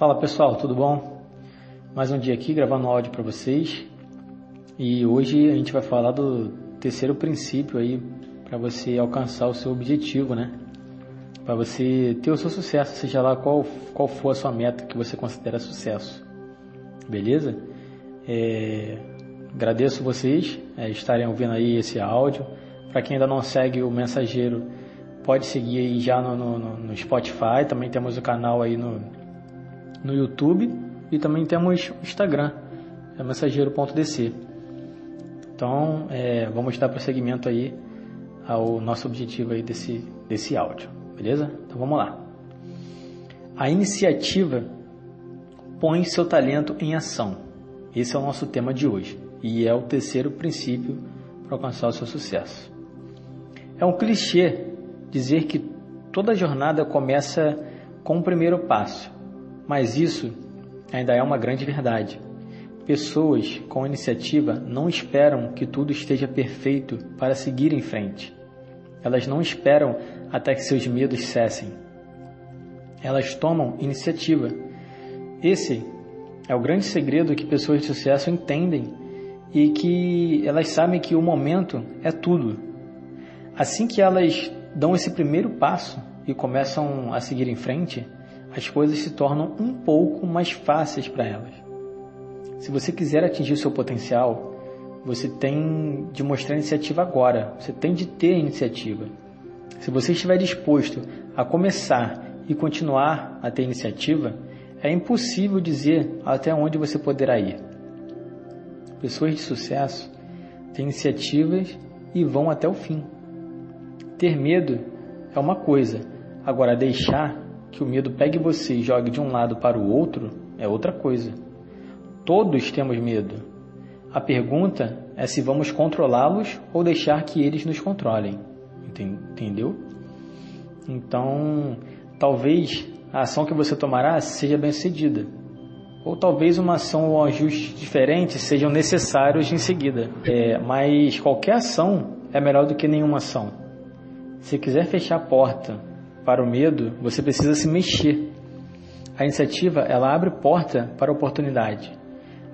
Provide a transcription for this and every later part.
Fala pessoal, tudo bom? Mais um dia aqui gravando áudio para vocês e hoje a gente vai falar do terceiro princípio aí para você alcançar o seu objetivo, né? Para você ter o seu sucesso, seja lá qual, qual for a sua meta que você considera sucesso. Beleza? É, agradeço vocês é, estarem ouvindo aí esse áudio. Para quem ainda não segue o Mensageiro, pode seguir aí já no, no, no Spotify. Também temos o canal aí no, no YouTube e também temos Instagram, é mensageiro.dc. Então, é, vamos dar prosseguimento aí ao nosso objetivo aí desse, desse áudio, beleza? Então vamos lá. A iniciativa põe seu talento em ação. Esse é o nosso tema de hoje e é o terceiro princípio para alcançar o seu sucesso. É um clichê dizer que toda jornada começa com o primeiro passo, mas isso ainda é uma grande verdade. Pessoas com iniciativa não esperam que tudo esteja perfeito para seguir em frente. Elas não esperam até que seus medos cessem. Elas tomam iniciativa. Esse é o grande segredo que pessoas de sucesso entendem e que elas sabem que o momento é tudo. Assim que elas dão esse primeiro passo e começam a seguir em frente, as coisas se tornam um pouco mais fáceis para elas. Se você quiser atingir o seu potencial, você tem de mostrar iniciativa agora, você tem de ter iniciativa. Se você estiver disposto a começar e continuar a ter iniciativa, é impossível dizer até onde você poderá ir. Pessoas de sucesso têm iniciativas e vão até o fim. Ter medo é uma coisa, agora deixar que o medo pegue você e jogue de um lado para o outro é outra coisa. Todos temos medo. A pergunta é se vamos controlá-los ou deixar que eles nos controlem. Entendeu? Então, talvez a ação que você tomará seja bem sucedida. Ou talvez uma ação ou um ajuste diferente sejam necessários em seguida. É, mas qualquer ação é melhor do que nenhuma ação. Se quiser fechar a porta para o medo, você precisa se mexer. A iniciativa, ela abre porta para a oportunidade.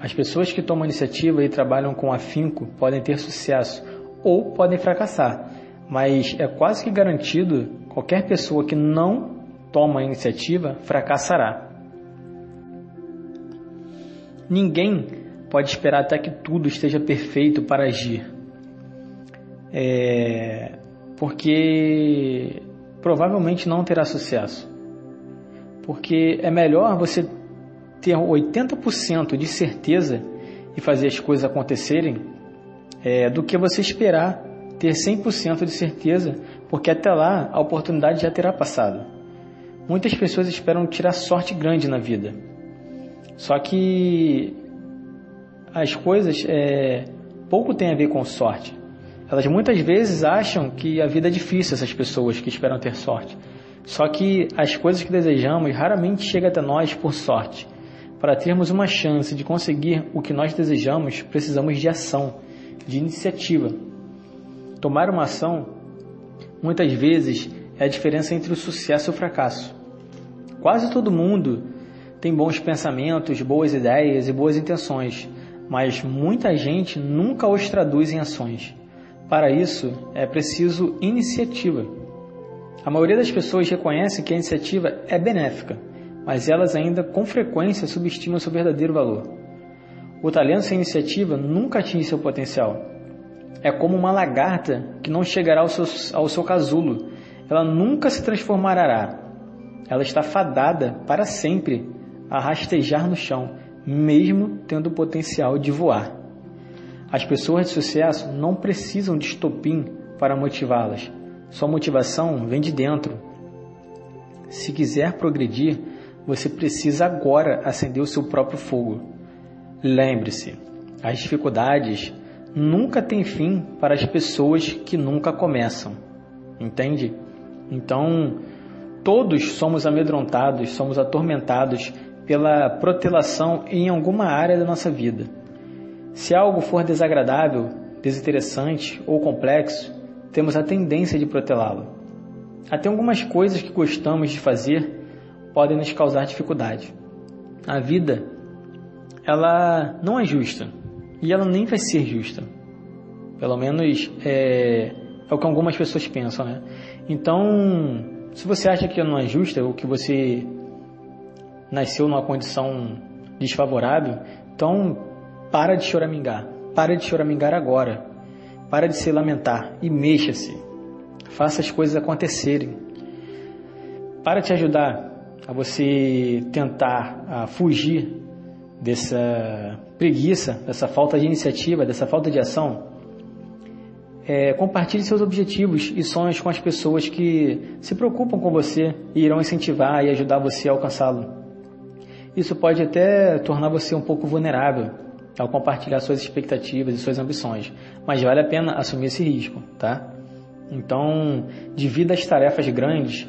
As pessoas que tomam iniciativa e trabalham com afinco podem ter sucesso ou podem fracassar, mas é quase que garantido qualquer pessoa que não toma iniciativa fracassará. Ninguém pode esperar até que tudo esteja perfeito para agir. É, porque provavelmente não terá sucesso. Porque é melhor você ter 80% de certeza e fazer as coisas acontecerem é, do que você esperar ter 100% de certeza, porque até lá a oportunidade já terá passado. Muitas pessoas esperam tirar sorte grande na vida. Só que as coisas é, pouco tem a ver com sorte. Elas muitas vezes acham que a vida é difícil, essas pessoas que esperam ter sorte. Só que as coisas que desejamos raramente chegam até nós por sorte. Para termos uma chance de conseguir o que nós desejamos, precisamos de ação, de iniciativa. Tomar uma ação, muitas vezes, é a diferença entre o sucesso e o fracasso. Quase todo mundo tem bons pensamentos, boas ideias e boas intenções, mas muita gente nunca os traduz em ações. Para isso, é preciso iniciativa. A maioria das pessoas reconhece que a iniciativa é benéfica, mas elas ainda com frequência subestimam seu verdadeiro valor. O talento sem iniciativa nunca atinge seu potencial. É como uma lagarta que não chegará ao seu, ao seu casulo. Ela nunca se transformará. Ela está fadada para sempre a rastejar no chão, mesmo tendo o potencial de voar. As pessoas de sucesso não precisam de estopim para motivá-las. Sua motivação vem de dentro. Se quiser progredir, você precisa agora acender o seu próprio fogo. Lembre-se, as dificuldades nunca têm fim para as pessoas que nunca começam. Entende? Então, todos somos amedrontados, somos atormentados pela protelação em alguma área da nossa vida. Se algo for desagradável, desinteressante ou complexo, temos a tendência de protelá-lo. Até algumas coisas que gostamos de fazer podem nos causar dificuldade. a vida, ela não é justa. E ela nem vai ser justa. Pelo menos é, é o que algumas pessoas pensam, né? Então, se você acha que não é justa, ou que você nasceu numa condição desfavorável, então para de choramingar. Para de choramingar agora. Para de se lamentar e mexa-se. Faça as coisas acontecerem. Para te ajudar a você tentar a fugir dessa preguiça, dessa falta de iniciativa, dessa falta de ação, é, compartilhe seus objetivos e sonhos com as pessoas que se preocupam com você e irão incentivar e ajudar você a alcançá-lo. Isso pode até tornar você um pouco vulnerável ao compartilhar suas expectativas e suas ambições, mas vale a pena assumir esse risco, tá? Então, divida as tarefas grandes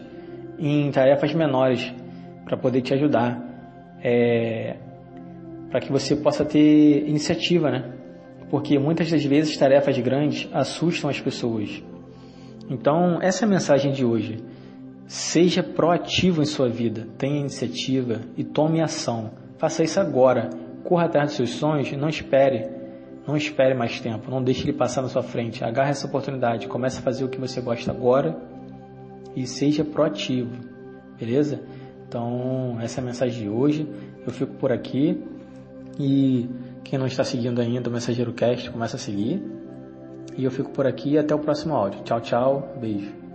em tarefas menores para poder te ajudar, é, para que você possa ter iniciativa, né? Porque muitas das vezes tarefas grandes assustam as pessoas. Então, essa é a mensagem de hoje. Seja proativo em sua vida, tenha iniciativa e tome ação. Faça isso agora. Corra atrás dos seus sonhos e não espere. Não espere mais tempo. Não deixe ele passar na sua frente. Agarre essa oportunidade. Comece a fazer o que você gosta agora e seja proativo. Beleza? Então, essa é a mensagem de hoje. Eu fico por aqui e quem não está seguindo ainda o Mensageiro Cast, começa a seguir. E eu fico por aqui até o próximo áudio. Tchau, tchau. Beijo.